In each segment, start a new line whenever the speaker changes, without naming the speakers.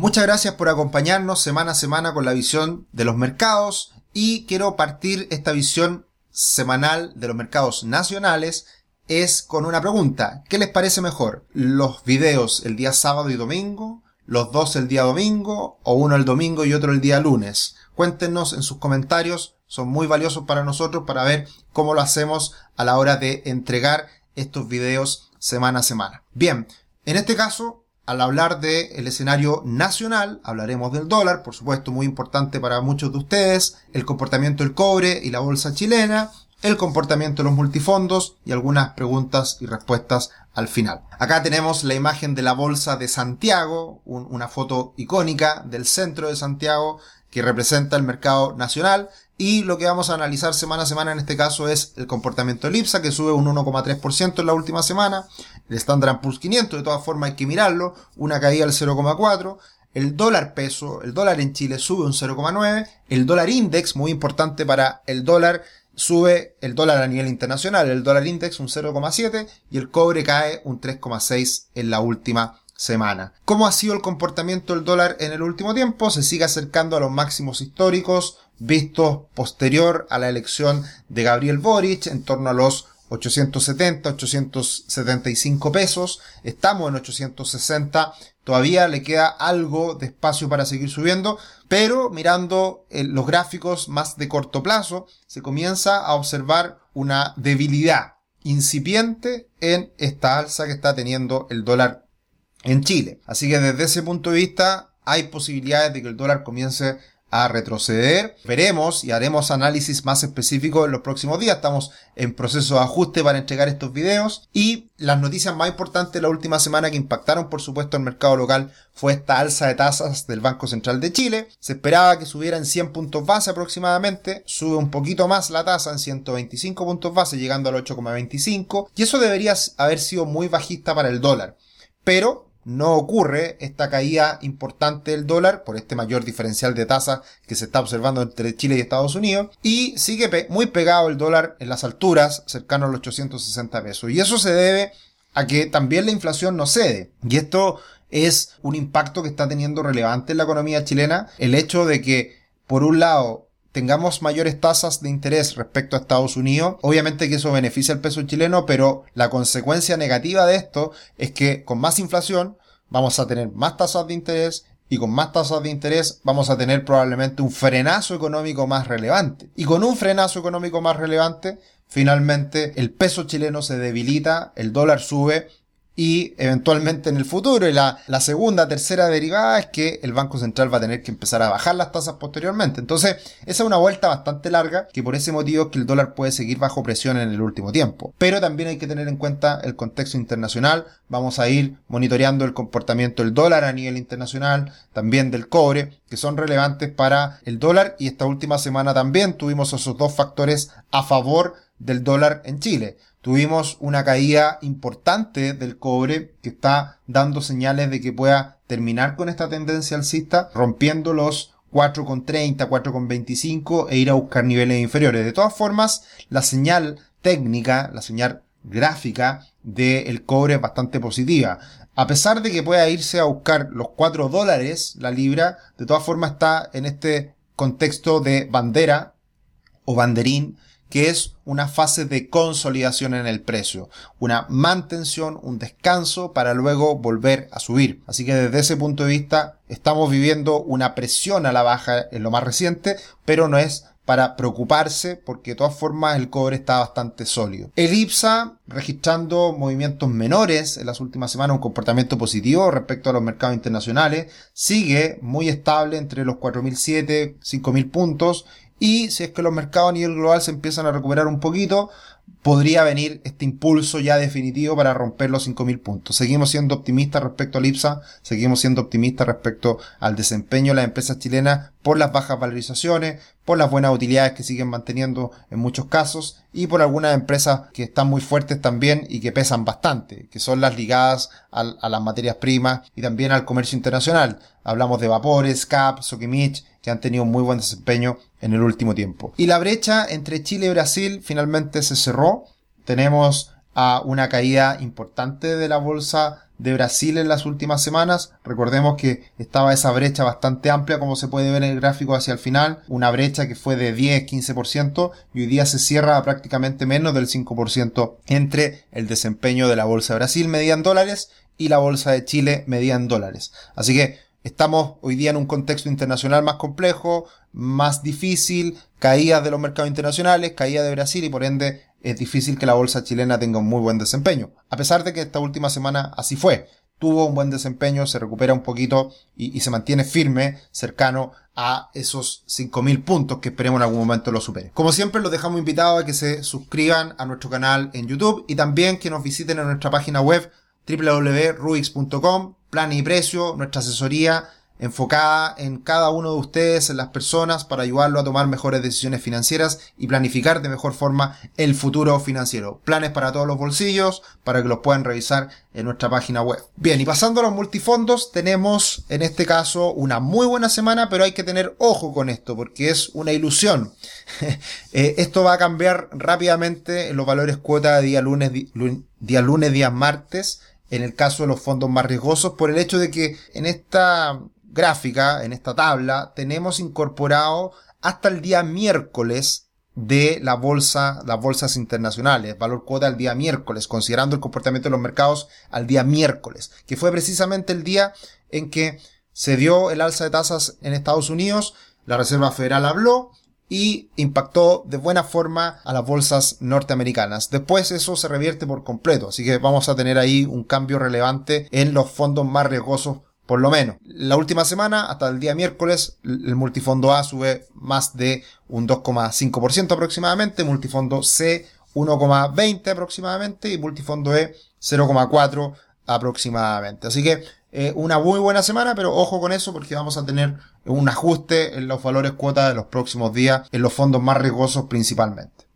Muchas gracias por acompañarnos semana a semana con la visión de los mercados y quiero partir esta visión semanal de los mercados nacionales es con una pregunta. ¿Qué les parece mejor? ¿Los videos el día sábado y domingo? ¿Los dos el día domingo? ¿O uno el domingo y otro el día lunes? Cuéntenos en sus comentarios. Son muy valiosos para nosotros para ver cómo lo hacemos a la hora de entregar estos videos semana a semana. Bien, en este caso, al hablar del escenario nacional, hablaremos del dólar, por supuesto muy importante para muchos de ustedes, el comportamiento del cobre y la bolsa chilena, el comportamiento de los multifondos y algunas preguntas y respuestas al final. Acá tenemos la imagen de la bolsa de Santiago, una foto icónica del centro de Santiago que representa el mercado nacional y lo que vamos a analizar semana a semana en este caso es el comportamiento del IPSA que sube un 1,3% en la última semana, el Standard Poor's 500 de todas formas hay que mirarlo, una caída del 0,4%, el dólar peso, el dólar en Chile sube un 0,9, el dólar index, muy importante para el dólar, sube el dólar a nivel internacional, el dólar index un 0,7 y el cobre cae un 3,6 en la última semana. ¿Cómo ha sido el comportamiento del dólar en el último tiempo? Se sigue acercando a los máximos históricos vistos posterior a la elección de Gabriel Boric en torno a los 870, 875 pesos. Estamos en 860. Todavía le queda algo de espacio para seguir subiendo, pero mirando eh, los gráficos más de corto plazo, se comienza a observar una debilidad incipiente en esta alza que está teniendo el dólar en Chile. Así que desde ese punto de vista hay posibilidades de que el dólar comience a retroceder. Veremos y haremos análisis más específicos en los próximos días. Estamos en proceso de ajuste para entregar estos videos. Y las noticias más importantes de la última semana que impactaron por supuesto el mercado local fue esta alza de tasas del Banco Central de Chile. Se esperaba que subiera en 100 puntos base aproximadamente. Sube un poquito más la tasa en 125 puntos base llegando al 8,25. Y eso debería haber sido muy bajista para el dólar. Pero no ocurre esta caída importante del dólar por este mayor diferencial de tasa que se está observando entre Chile y Estados Unidos y sigue muy pegado el dólar en las alturas cercano a los 860 pesos. Y eso se debe a que también la inflación no cede. Y esto es un impacto que está teniendo relevante en la economía chilena el hecho de que por un lado tengamos mayores tasas de interés respecto a Estados Unidos, obviamente que eso beneficia al peso chileno, pero la consecuencia negativa de esto es que con más inflación vamos a tener más tasas de interés y con más tasas de interés vamos a tener probablemente un frenazo económico más relevante. Y con un frenazo económico más relevante, finalmente el peso chileno se debilita, el dólar sube y eventualmente en el futuro. Y la, la, segunda, tercera derivada es que el Banco Central va a tener que empezar a bajar las tasas posteriormente. Entonces, esa es una vuelta bastante larga que por ese motivo es que el dólar puede seguir bajo presión en el último tiempo. Pero también hay que tener en cuenta el contexto internacional. Vamos a ir monitoreando el comportamiento del dólar a nivel internacional, también del cobre, que son relevantes para el dólar. Y esta última semana también tuvimos esos dos factores a favor del dólar en Chile tuvimos una caída importante del cobre que está dando señales de que pueda terminar con esta tendencia alcista, rompiendo los 4,30, 4,25 e ir a buscar niveles inferiores. De todas formas, la señal técnica, la señal gráfica del cobre es bastante positiva. A pesar de que pueda irse a buscar los 4 dólares la libra, de todas formas está en este contexto de bandera o banderín que es una fase de consolidación en el precio, una mantención, un descanso para luego volver a subir. Así que desde ese punto de vista estamos viviendo una presión a la baja en lo más reciente, pero no es para preocuparse porque de todas formas el cobre está bastante sólido. El IPSA registrando movimientos menores en las últimas semanas, un comportamiento positivo respecto a los mercados internacionales, sigue muy estable entre los 4.007, 5.000 puntos y si es que los mercados a nivel global se empiezan a recuperar un poquito, podría venir este impulso ya definitivo para romper los 5.000 puntos. Seguimos siendo optimistas respecto al IPSA, seguimos siendo optimistas respecto al desempeño de las empresas chilenas por las bajas valorizaciones, por las buenas utilidades que siguen manteniendo en muchos casos y por algunas empresas que están muy fuertes también y que pesan bastante, que son las ligadas a, las materias primas y también al comercio internacional. Hablamos de Vapores, CAP, Sokimich, que han tenido muy buen desempeño en el último tiempo. Y la brecha entre Chile y Brasil finalmente se cerró. Tenemos a una caída importante de la bolsa de Brasil en las últimas semanas. Recordemos que estaba esa brecha bastante amplia, como se puede ver en el gráfico hacia el final, una brecha que fue de 10-15% y hoy día se cierra a prácticamente menos del 5% entre el desempeño de la Bolsa de Brasil medida en dólares y la Bolsa de Chile medida en dólares. Así que Estamos hoy día en un contexto internacional más complejo, más difícil, caídas de los mercados internacionales, caída de Brasil y por ende es difícil que la bolsa chilena tenga un muy buen desempeño. A pesar de que esta última semana así fue. Tuvo un buen desempeño, se recupera un poquito y, se mantiene firme, cercano a esos 5.000 puntos que esperemos en algún momento lo supere. Como siempre, los dejamos invitados a que se suscriban a nuestro canal en YouTube y también que nos visiten en nuestra página web www.rubix.com, plan y precio, nuestra asesoría enfocada en cada uno de ustedes, en las personas, para ayudarlo a tomar mejores decisiones financieras y planificar de mejor forma el futuro financiero. Planes para todos los bolsillos, para que los puedan revisar en nuestra página web. Bien, y pasando a los multifondos, tenemos en este caso una muy buena semana, pero hay que tener ojo con esto, porque es una ilusión. Eh, esto va a cambiar rápidamente en los valores cuota de día lunes, día lunes, día martes en el caso de los fondos más riesgosos por el hecho de que en esta gráfica, en esta tabla, tenemos incorporado hasta el día miércoles de la bolsa, las bolsas internacionales, valor cuota al día miércoles, considerando el comportamiento de los mercados al día miércoles, que fue precisamente el día en que se dio el alza de tasas en Estados Unidos, la Reserva Federal habló, y impactó de buena forma a las bolsas norteamericanas. Después eso se revierte por completo, así que vamos a tener ahí un cambio relevante en los fondos más riesgosos por lo menos. La última semana, hasta el día miércoles, el multifondo A sube más de un 2,5% aproximadamente, multifondo C 1,20 aproximadamente y multifondo E 0,4 aproximadamente. Así que eh, una muy buena semana, pero ojo con eso porque vamos a tener un ajuste en los valores cuotas de los próximos días en los fondos más riesgosos principalmente.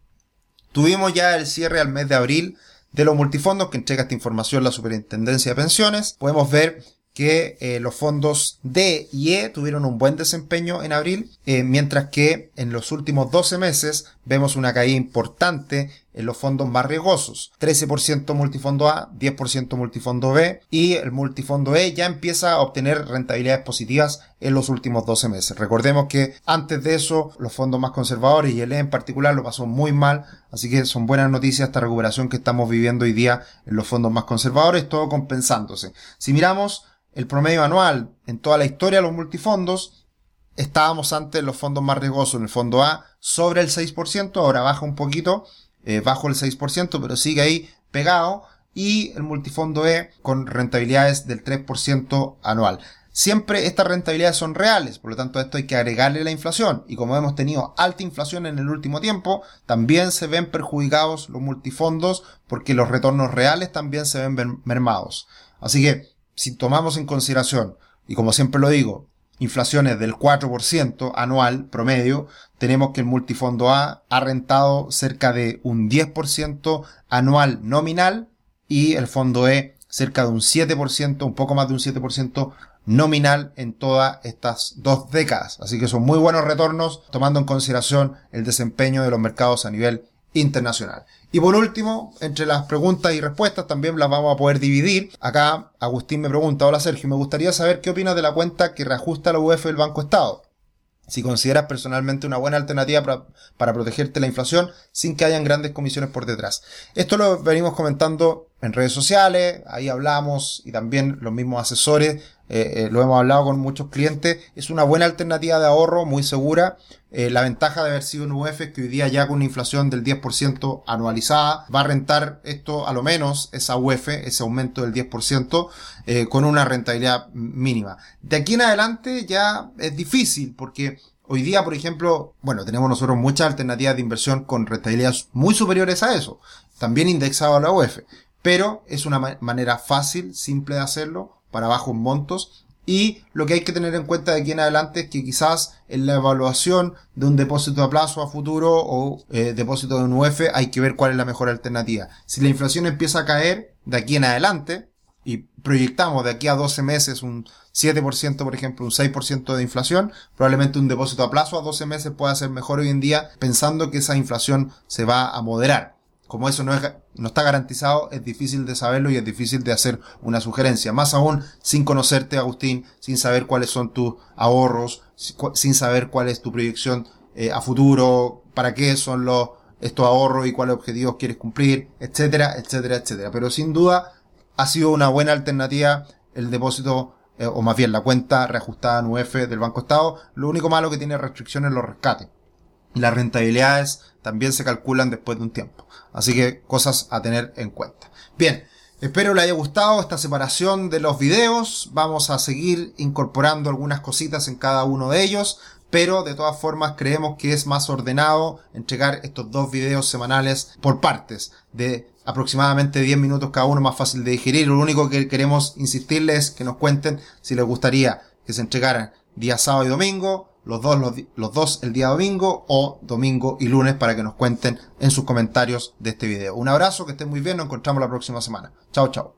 Tuvimos ya el cierre al mes de abril de los multifondos que entrega esta información la Superintendencia de Pensiones. Podemos ver que eh, los fondos D y E tuvieron un buen desempeño en abril, eh, mientras que en los últimos 12 meses vemos una caída importante en los fondos más riesgosos. 13% multifondo A, 10% multifondo B y el multifondo E ya empieza a obtener rentabilidades positivas en los últimos 12 meses. Recordemos que antes de eso los fondos más conservadores y el E en particular lo pasó muy mal, así que son buenas noticias esta recuperación que estamos viviendo hoy día en los fondos más conservadores, todo compensándose. Si miramos el promedio anual en toda la historia de los multifondos, estábamos antes en los fondos más riesgosos, en el fondo A, sobre el 6%, ahora baja un poquito, eh, bajo el 6%, pero sigue ahí pegado, y el multifondo E con rentabilidades del 3% anual. Siempre estas rentabilidades son reales, por lo tanto esto hay que agregarle la inflación. Y como hemos tenido alta inflación en el último tiempo, también se ven perjudicados los multifondos porque los retornos reales también se ven mermados. Así que si tomamos en consideración, y como siempre lo digo, inflaciones del 4% anual promedio, tenemos que el multifondo A ha rentado cerca de un 10% anual nominal y el fondo E cerca de un 7%, un poco más de un 7% nominal en todas estas dos décadas. Así que son muy buenos retornos tomando en consideración el desempeño de los mercados a nivel internacional. Y por último, entre las preguntas y respuestas también las vamos a poder dividir. Acá Agustín me pregunta, hola Sergio, me gustaría saber qué opinas de la cuenta que reajusta la UF del Banco Estado. Si consideras personalmente una buena alternativa para, para, protegerte la inflación sin que hayan grandes comisiones por detrás. Esto lo venimos comentando en redes sociales, ahí hablamos y también los mismos asesores eh, eh, lo hemos hablado con muchos clientes, es una buena alternativa de ahorro, muy segura. Eh, la ventaja de haber sido un UF es que hoy día ya con una inflación del 10% anualizada va a rentar esto a lo menos esa UF, ese aumento del 10%, con una rentabilidad mínima. De aquí en adelante ya es difícil porque Hoy día, por ejemplo, bueno, tenemos nosotros muchas alternativas de inversión con rentabilidades muy superiores a eso, también indexado a la UF, pero es una manera fácil, simple de hacerlo, para bajos montos. Y lo que hay que tener en cuenta de aquí en adelante es que quizás en la evaluación de un depósito a plazo a futuro o eh, depósito de un UF hay que ver cuál es la mejor alternativa. Si la inflación empieza a caer de aquí en adelante y proyectamos de aquí a 12 meses un 7%, por ejemplo, un 6% de inflación, probablemente un depósito a plazo a 12 meses pueda ser mejor hoy en día pensando que esa inflación se va a moderar. Como eso no, es, no está garantizado, es difícil de saberlo y es difícil de hacer una sugerencia. Más aún sin conocerte, Agustín, sin saber cuáles son tus ahorros, sin saber cuál es tu proyección eh, a futuro, para qué son los estos ahorros y cuáles objetivos quieres cumplir, etcétera, etcétera, etcétera. Pero sin duda ha sido una buena alternativa el depósito eh, o más bien la cuenta reajustada en UF del Banco Estado. Lo único malo que tiene restricciones los rescates. Las rentabilidades también se calculan después de un tiempo. Así que cosas a tener en cuenta. Bien, espero le haya gustado esta separación de los videos. Vamos a seguir incorporando algunas cositas en cada uno de ellos. Pero de todas formas creemos que es más ordenado entregar estos dos videos semanales por partes de aproximadamente 10 minutos cada uno más fácil de digerir. Lo único que queremos insistirles es que nos cuenten si les gustaría que se entregaran día sábado y domingo, los dos, los, dos el día domingo o domingo y lunes para que nos cuenten en sus comentarios de este video. Un abrazo, que estén muy bien, nos encontramos la próxima semana. Chao, chao.